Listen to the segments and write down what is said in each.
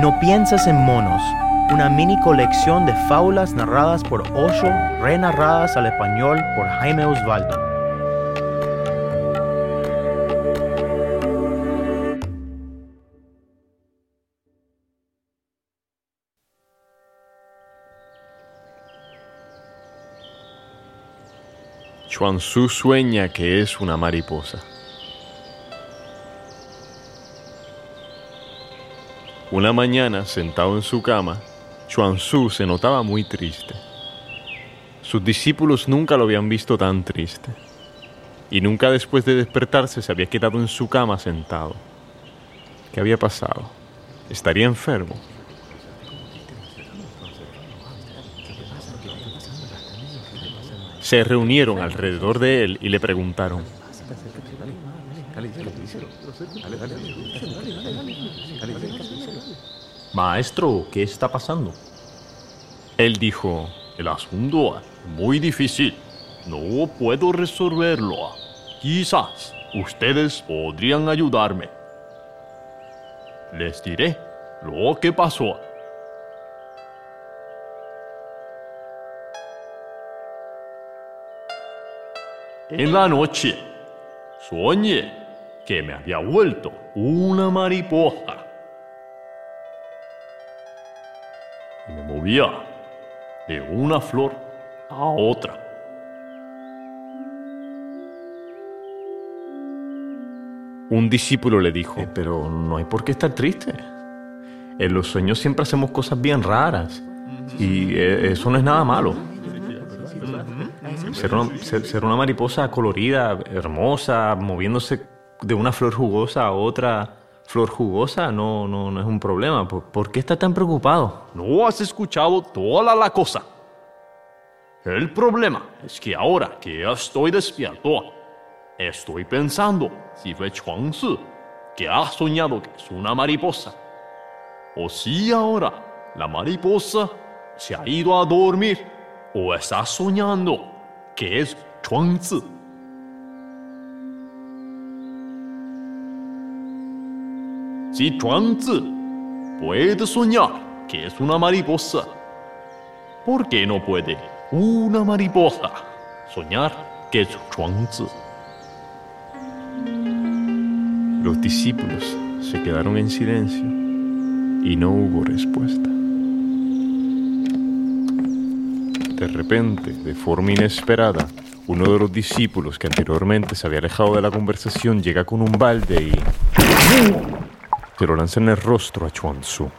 No piensas en monos, una mini colección de fábulas narradas por Osho, renarradas al español por Jaime Osvaldo. Chuanzu sueña que es una mariposa. Una mañana, sentado en su cama, Chuanzu se notaba muy triste. Sus discípulos nunca lo habían visto tan triste. Y nunca después de despertarse se había quedado en su cama sentado. ¿Qué había pasado? ¿Estaría enfermo? se reunieron alrededor de él y le preguntaron, Maestro, ¿qué está pasando? Él dijo, el asunto es muy difícil, no puedo resolverlo. Quizás ustedes podrían ayudarme. Les diré lo que pasó. En la noche soñé que me había vuelto una mariposa y me movía de una flor a otra. Un discípulo le dijo, Eh, pero no hay por qué estar triste. En los sueños siempre hacemos cosas bien raras y eh, eso no es nada malo. Ser una, ser- ser una mariposa colorida, hermosa, moviéndose de una flor jugosa a otra flor jugosa, no, no, no es un problema. ¿Por, qué está tan preocupado? No has escuchado toda la cosa. El problema es que ahora que estoy despierto, estoy pensando si fue Chuangzi que ha soñado que es una mariposa. O si ahora la mariposa se ha ido a dormir o está soñando que es Chuangzi. Si Chuangzi puede soñar que es una mariposa, ¿por qué no puede una mariposa soñar que es Chuangzi? los discípulos se quedaron en silencio y no hubo respuesta. De repente, de forma inesperada, uno de los discípulos que anteriormente se había alejado de la conversación llega con un balde y se lo lanza en el rostro a Chuanzu.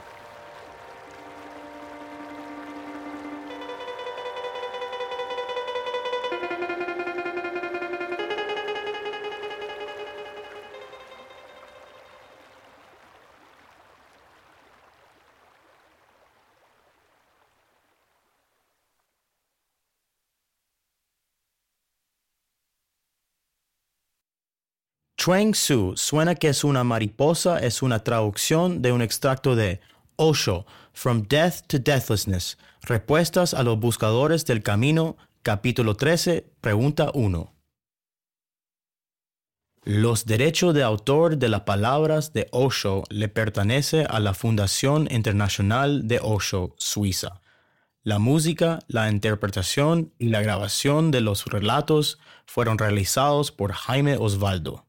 Chuang Tzu suena que es una mariposa es una traducción de un extracto de Osho, From Death to Deathlessness, Respuestas a los Buscadores del Camino, capítulo 13, pregunta 1. Los derechos de autor de las palabras de Osho le pertenece a la Fundación Internacional de Osho, Suiza. La música, la interpretación y la grabación de los relatos fueron realizados por Jaime Osvaldo.